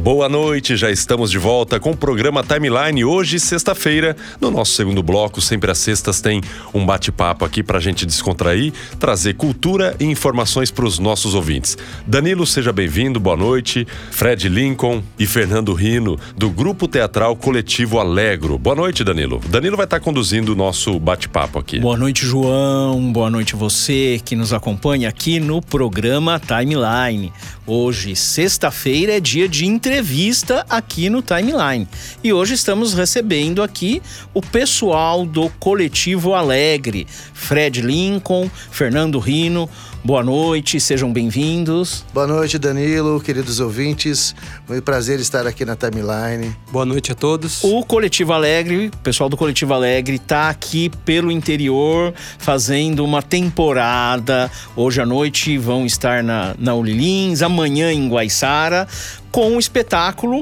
Boa noite, já estamos de volta com o programa Timeline. Hoje, sexta-feira, no nosso segundo bloco, sempre às sextas tem um bate-papo aqui pra gente descontrair, trazer cultura e informações para os nossos ouvintes. Danilo, seja bem-vindo, boa noite. Fred Lincoln e Fernando Rino, do Grupo Teatral Coletivo Alegro. Boa noite, Danilo. Danilo vai estar conduzindo o nosso bate-papo aqui. Boa noite, João. Boa noite você que nos acompanha aqui no programa Timeline. Hoje, sexta-feira, é dia de entrevista aqui no Timeline. E hoje estamos recebendo aqui o pessoal do Coletivo Alegre. Fred Lincoln, Fernando Rino. Boa noite, sejam bem-vindos. Boa noite, Danilo, queridos ouvintes. Muito prazer estar aqui na Timeline. Boa noite a todos. O Coletivo Alegre, o pessoal do Coletivo Alegre está aqui pelo interior fazendo uma temporada. Hoje à noite vão estar na, na Ulilins, amanhã em Guaiçara, com o espetáculo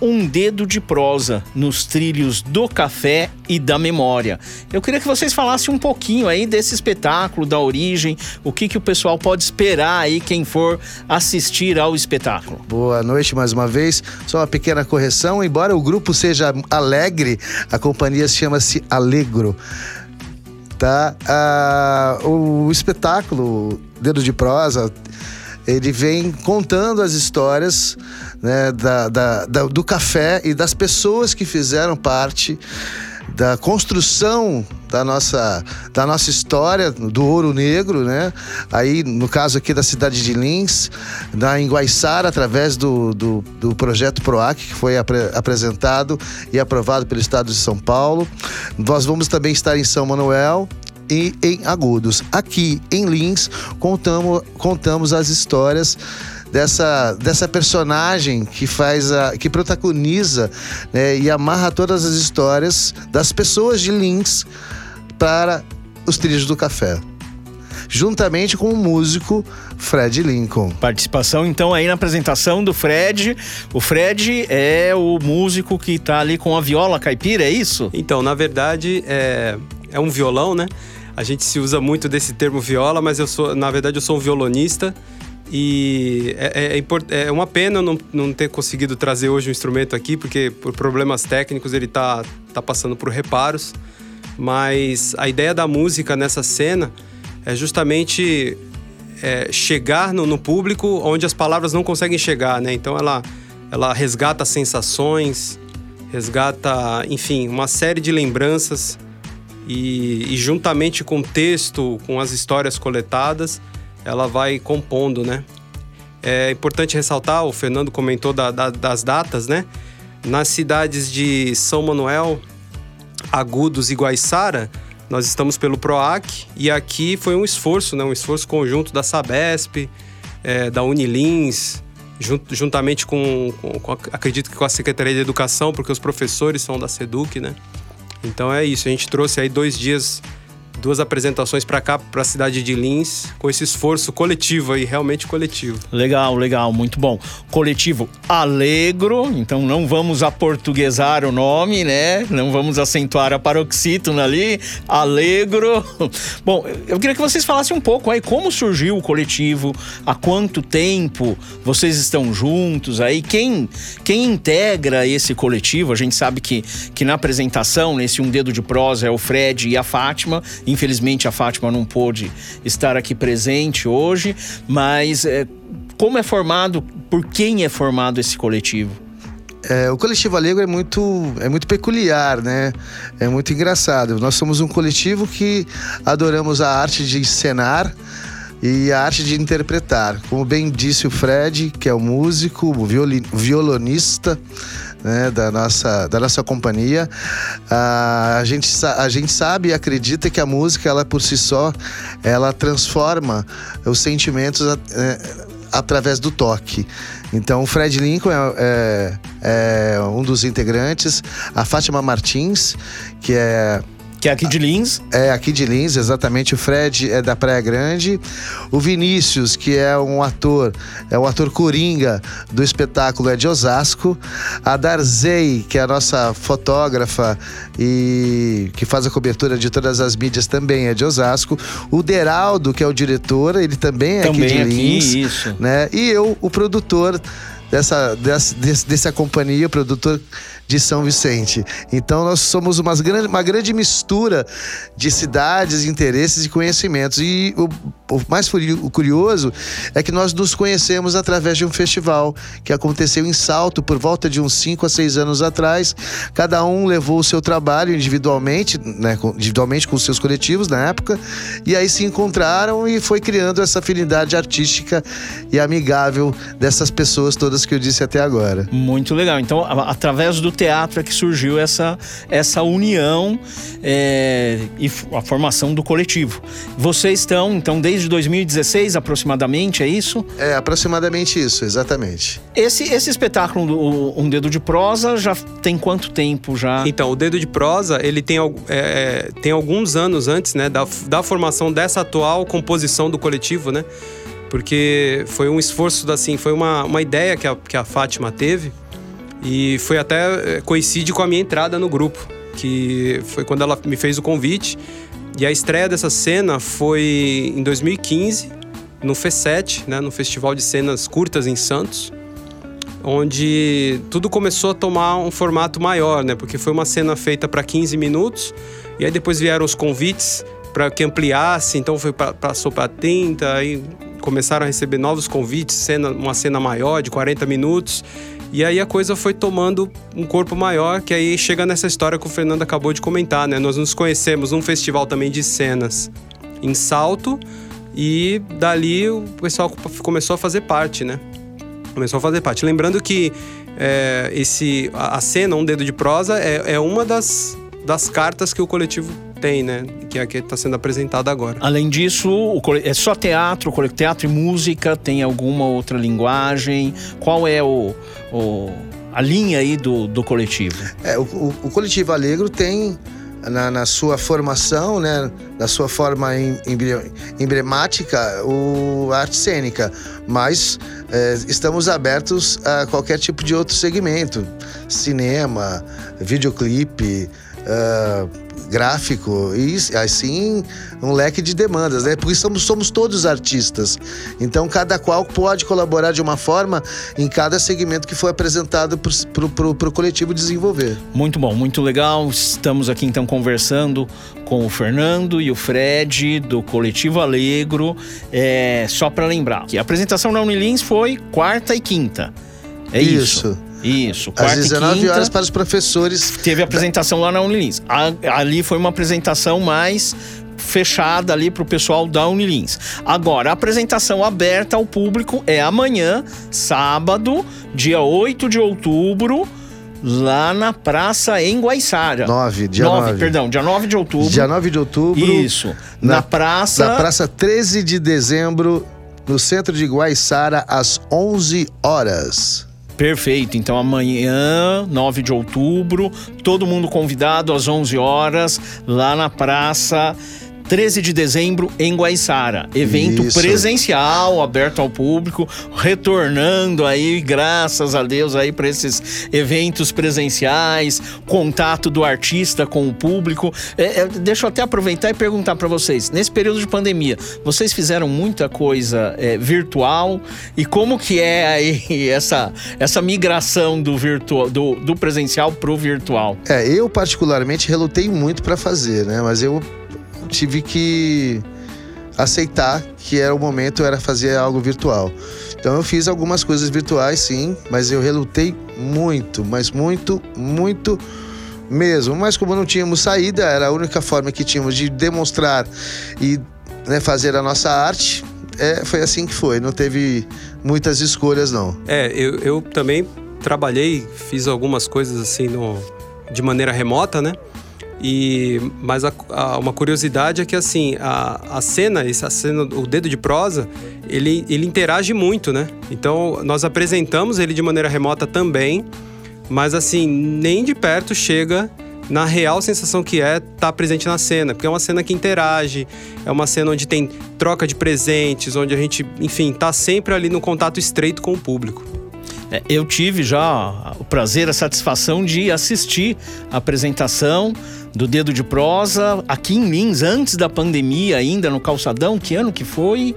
um dedo de prosa nos trilhos do café e da memória. Eu queria que vocês falassem um pouquinho aí desse espetáculo, da origem, o que, que o pessoal pode esperar aí quem for assistir ao espetáculo. Boa noite mais uma vez. Só uma pequena correção, embora o grupo seja alegre, a companhia chama-se Alegro. Tá? Ah, o espetáculo Dedo de Prosa ele vem contando as histórias né, da, da, da, do café e das pessoas que fizeram parte da construção da nossa, da nossa história do ouro negro, né? Aí, no caso aqui da cidade de Lins, da Enguaiçara, através do, do, do projeto PROAC, que foi apre, apresentado e aprovado pelo Estado de São Paulo. Nós vamos também estar em São Manuel, e em Agudos. Aqui em Lins, contamos, contamos as histórias dessa, dessa personagem que faz a, que protagoniza né, e amarra todas as histórias das pessoas de Lins para os trilhos do café. Juntamente com o músico Fred Lincoln. Participação então aí na apresentação do Fred. O Fred é o músico que está ali com a viola caipira, é isso? Então, na verdade, é, é um violão, né? A gente se usa muito desse termo viola, mas eu sou, na verdade, eu sou um violonista. E é, é, é uma pena não, não ter conseguido trazer hoje o um instrumento aqui, porque por problemas técnicos ele tá, tá passando por reparos. Mas a ideia da música nessa cena é justamente é, chegar no, no, público onde as palavras não conseguem chegar, né? Então ela, ela resgata sensações, resgata, enfim, uma série de lembranças e, e, juntamente com o texto, com as histórias coletadas, ela vai compondo, né? É importante ressaltar, o Fernando comentou da, da, das datas, né? Nas cidades de São Manuel, Agudos e Guaiçara, nós estamos pelo PROAC e aqui foi um esforço, né? Um esforço conjunto da Sabesp, é, da Unilins, juntamente com, com, com, acredito que com a Secretaria de Educação, porque os professores são da SEDUC, né? Então é isso, a gente trouxe aí dois dias duas apresentações para cá, para a cidade de Lins, com esse esforço coletivo aí, realmente coletivo. Legal, legal, muito bom. Coletivo Alegro, então não vamos aportuguesar o nome, né? Não vamos acentuar a paroxítona ali. Alegro. Bom, eu queria que vocês falassem um pouco aí como surgiu o coletivo, há quanto tempo vocês estão juntos aí, quem, quem integra esse coletivo? A gente sabe que, que na apresentação, nesse Um Dedo de Prosa, é o Fred e a Fátima Infelizmente a Fátima não pôde estar aqui presente hoje, mas é, como é formado, por quem é formado esse coletivo? É, o coletivo Alegro é muito, é muito peculiar, né? É muito engraçado. Nós somos um coletivo que adoramos a arte de encenar e a arte de interpretar. Como bem disse o Fred, que é o músico, o violonista, né, da, nossa, da nossa companhia. a, gente, a gente sabe e acredita que a música, ela por si só, ela transforma os sentimentos é, através do toque. Então, o Fred Lincoln é, é, é um dos integrantes, a Fátima Martins, que é que é aqui de Lins? É, aqui de Lins, exatamente. O Fred é da Praia Grande. O Vinícius, que é um ator, é o ator coringa do espetáculo, é de Osasco. A Darzei, que é a nossa fotógrafa e que faz a cobertura de todas as mídias, também é de Osasco. O Deraldo, que é o diretor, ele também é também aqui de Lins. Aqui, isso. Né? E eu, o produtor dessa, dessa, desse, dessa companhia, produtor de São Vicente. Então nós somos uma grande, uma grande mistura de cidades, interesses e conhecimentos. E o, o mais curioso é que nós nos conhecemos através de um festival que aconteceu em Salto por volta de uns 5 a 6 anos atrás. Cada um levou o seu trabalho individualmente, né, individualmente com seus coletivos na época, e aí se encontraram e foi criando essa afinidade artística e amigável dessas pessoas todas que eu disse até agora. Muito legal. Então, através do teatro é que surgiu essa, essa união é, e a formação do coletivo. Vocês estão, então, desde 2016 aproximadamente, é isso? É, aproximadamente isso, exatamente. Esse, esse espetáculo, Um Dedo de Prosa, já tem quanto tempo já? Então, o Dedo de Prosa, ele tem, é, é, tem alguns anos antes, né, da, da formação dessa atual composição do coletivo, né? Porque foi um esforço, assim, foi uma, uma ideia que a, que a Fátima teve e foi até é, coincide com a minha entrada no grupo, que foi quando ela me fez o convite. E a estreia dessa cena foi em 2015, no FESET, né, no Festival de Cenas Curtas em Santos, onde tudo começou a tomar um formato maior, né, porque foi uma cena feita para 15 minutos, e aí depois vieram os convites para que ampliasse, então foi passou para 30, aí começaram a receber novos convites, cena, uma cena maior de 40 minutos. E aí a coisa foi tomando um corpo maior, que aí chega nessa história que o Fernando acabou de comentar, né? Nós nos conhecemos num festival também de cenas em Salto e dali o pessoal começou a fazer parte, né? Começou a fazer parte. Lembrando que é, esse, a, cena Um Dedo de Prosa é, é uma das, das cartas que o coletivo tem, né? Que é a que está sendo apresentada agora. Além disso, o, é só teatro, teatro e música, tem alguma outra linguagem? Qual é o, o a linha aí do, do coletivo? É, o, o, o coletivo Alegro tem na, na, sua formação, né, na sua forma em, emblemática, o arte cênica, mas é, estamos abertos a qualquer tipo de outro segmento, cinema, videoclipe, uh, gráfico e assim um leque de demandas, né? Porque somos, somos todos artistas. Então cada qual pode colaborar de uma forma em cada segmento que foi apresentado para o coletivo desenvolver. Muito bom, muito legal. Estamos aqui então conversando com o Fernando e o Fred do Coletivo Alegro. É, só para lembrar que a apresentação na Unilins foi quarta e quinta. É isso. isso. Isso, quarta Às 19 quinta, horas para os professores. Teve apresentação lá na Unilins. ali foi uma apresentação mais fechada ali para o pessoal da Unilins. Agora, a apresentação aberta ao público é amanhã, sábado, dia 8 de outubro, lá na praça em Guaiçara. 9, dia 9. 9. Perdão, dia 9 de outubro. Dia 9 de outubro. Isso. Na, na praça. Na praça 13 de dezembro, no centro de Guaiçara, às 11 horas. Perfeito. Então amanhã, 9 de outubro, todo mundo convidado às 11 horas lá na praça 13 de dezembro em Guaiçara. Evento Isso. presencial, aberto ao público, retornando aí, graças a Deus, aí para esses eventos presenciais, contato do artista com o público. É, é, deixa eu até aproveitar e perguntar para vocês, nesse período de pandemia, vocês fizeram muita coisa é, virtual e como que é aí essa, essa migração do virtual, do, do presencial pro virtual? É, eu particularmente relutei muito para fazer, né? Mas eu tive que aceitar que era o momento era fazer algo virtual. Então eu fiz algumas coisas virtuais, sim, mas eu relutei muito, mas muito, muito mesmo. Mas como não tínhamos saída, era a única forma que tínhamos de demonstrar e né, fazer a nossa arte. É, foi assim que foi, não teve muitas escolhas, não. É, eu, eu também trabalhei, fiz algumas coisas assim no, de maneira remota, né? E, mas a, a, uma curiosidade é que assim a, a cena, essa cena, o dedo de prosa, ele, ele interage muito, né? Então nós apresentamos ele de maneira remota também, mas assim nem de perto chega na real sensação que é estar tá presente na cena, porque é uma cena que interage, é uma cena onde tem troca de presentes, onde a gente, enfim, tá sempre ali no contato estreito com o público. É, eu tive já o prazer, a satisfação de assistir a apresentação do Dedo de Prosa aqui em Lins, antes da pandemia ainda, no Calçadão. Que ano que foi?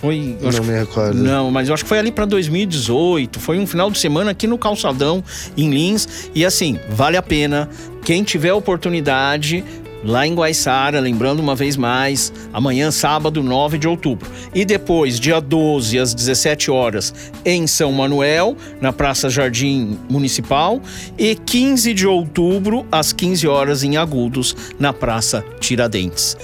Foi. Não me recordo. Não, mas eu acho que foi ali para 2018. Foi um final de semana aqui no Calçadão, em Lins. E assim, vale a pena. Quem tiver oportunidade, lá em Guaiçara, lembrando uma vez mais, amanhã, sábado, 9 de outubro. E depois, dia 12, às 17 horas, em São Manuel, na Praça Jardim Municipal. E 15 de outubro, às 15 horas, em Agudos, na Praça Tiradentes.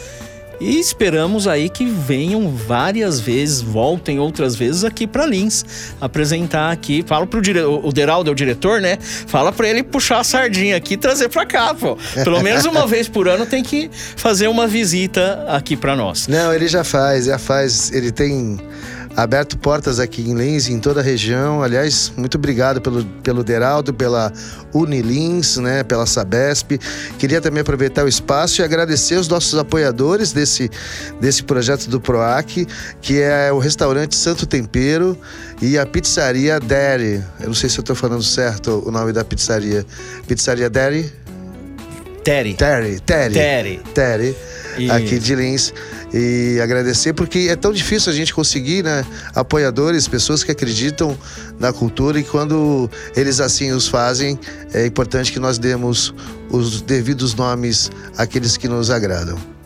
E esperamos aí que venham várias vezes, voltem outras vezes aqui para Lins apresentar aqui. Fala pro dire... o Deraldo é o diretor, né? Fala para ele puxar a sardinha aqui e trazer para cá, pô. Pelo menos uma vez por ano tem que fazer uma visita aqui para nós. Não, ele já faz, já faz. Ele tem aberto portas aqui em Lins, em toda a região. Aliás, muito obrigado pelo, pelo Deraldo, pela Unilins, né, pela Sabesp. Queria também aproveitar o espaço e agradecer os nossos apoiadores desse, desse projeto do PROAC, que é o restaurante Santo Tempero e a pizzaria Dairy. Eu não sei se eu estou falando certo o nome da pizzaria. Pizzaria Dairy? Terry. Terry, Terry. Terry. Terry, E- aqui de Lins. E agradecer, porque é tão difícil a gente conseguir, né? Apoiadores, pessoas que acreditam na cultura e quando eles assim os fazem, é importante que nós demos os devidos nomes àqueles que nos agradam.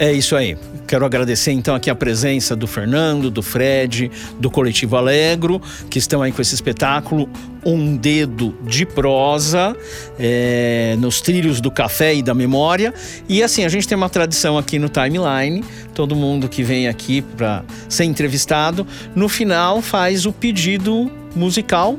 É isso aí. Quero agradecer então aqui a presença do Fernando, do Fred, do Coletivo Alegro, que estão aí com esse espetáculo Um Dedo de Prosa, é, nos trilhos do café e da memória. E assim, a gente tem uma tradição aqui no Timeline, todo mundo que vem aqui para ser entrevistado, no final faz o pedido musical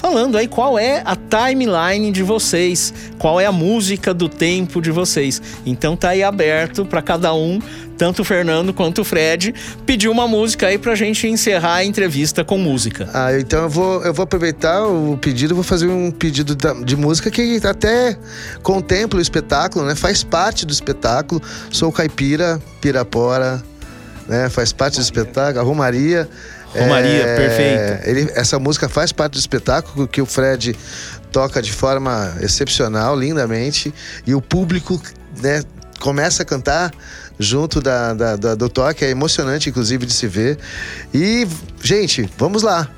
falando aí qual é a timeline de vocês, qual é a música do tempo de vocês. Então tá aí aberto para cada um, tanto o Fernando quanto o Fred, pedir uma música aí pra gente encerrar a entrevista com música. Ah, então eu vou, eu vou aproveitar o pedido, vou fazer um pedido de música que até contempla o espetáculo, né? Faz parte do espetáculo. Sou caipira, pirapora, né? Faz parte do espetáculo. A Romaria. Romaria, perfeito. ele- essa música faz parte do espetáculo que o Fred toca de forma excepcional, lindamente, e o público, né? Começa a cantar junto da, da- da- do toque, é emocionante, inclusive, de se ver. E, gente, vamos lá.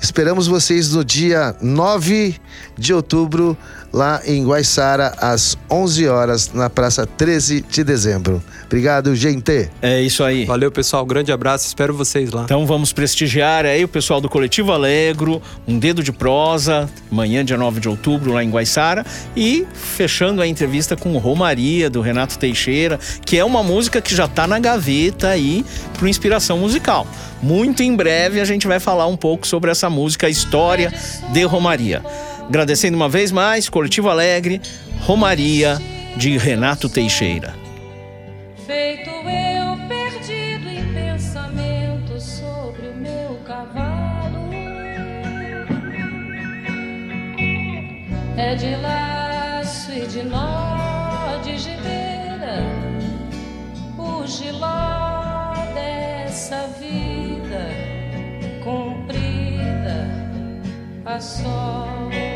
Esperamos vocês no dia 9 de outubro, lá em Guaiçara, às 11 horas, na Praça 13 de dezembro. Obrigado, gente. É isso aí. Valeu, pessoal. Grande abraço. Espero vocês lá. Então vamos prestigiar aí o pessoal do Coletivo Alegro, um dedo de prosa, amanhã, dia 9 de outubro, lá em Guaiçara. E fechando a entrevista com Romaria, do Renato Teixeira, que é uma música que já tá na gaveta aí para inspiração musical. Muito em breve a gente vai falar um pouco sobre essa música, história de Romaria. Agradecendo uma vez mais, Coletivo Alegre, Romaria, de Renato Teixeira. Feito eu perdido em pensamento sobre o meu cavalo. É de laço e de nó de gibeira, o giló a sol.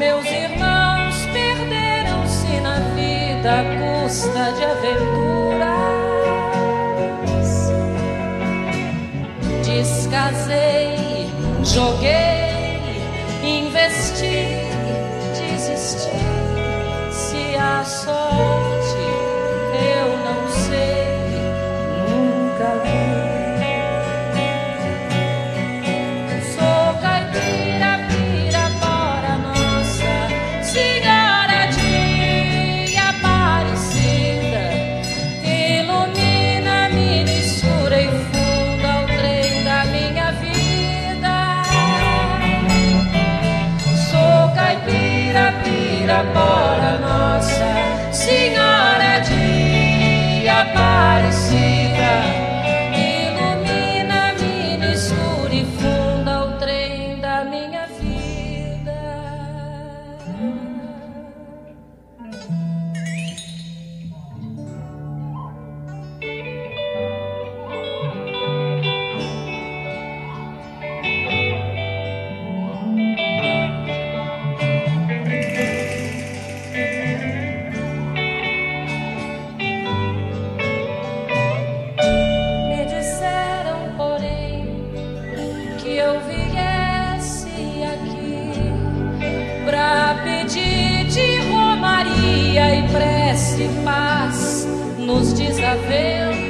Meus irmãos perderam-se na vida à custa de aventuras. Descasei, joguei, de romaria e prece paz nos desaventos.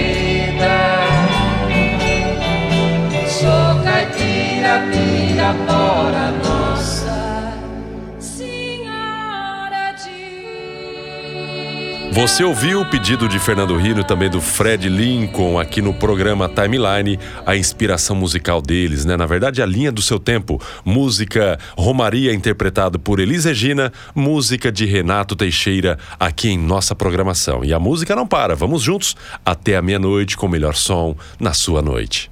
Você ouviu o pedido de Fernando Rino e também do Fred Lincoln aqui no programa Timeline, a inspiração musical deles, né? Na verdade, a linha do seu tempo. Música Romaria, interpretado por Elis Regina, música de Renato Teixeira aqui em nossa programação. E a música não para, vamos juntos até a meia-noite com o melhor som na sua noite.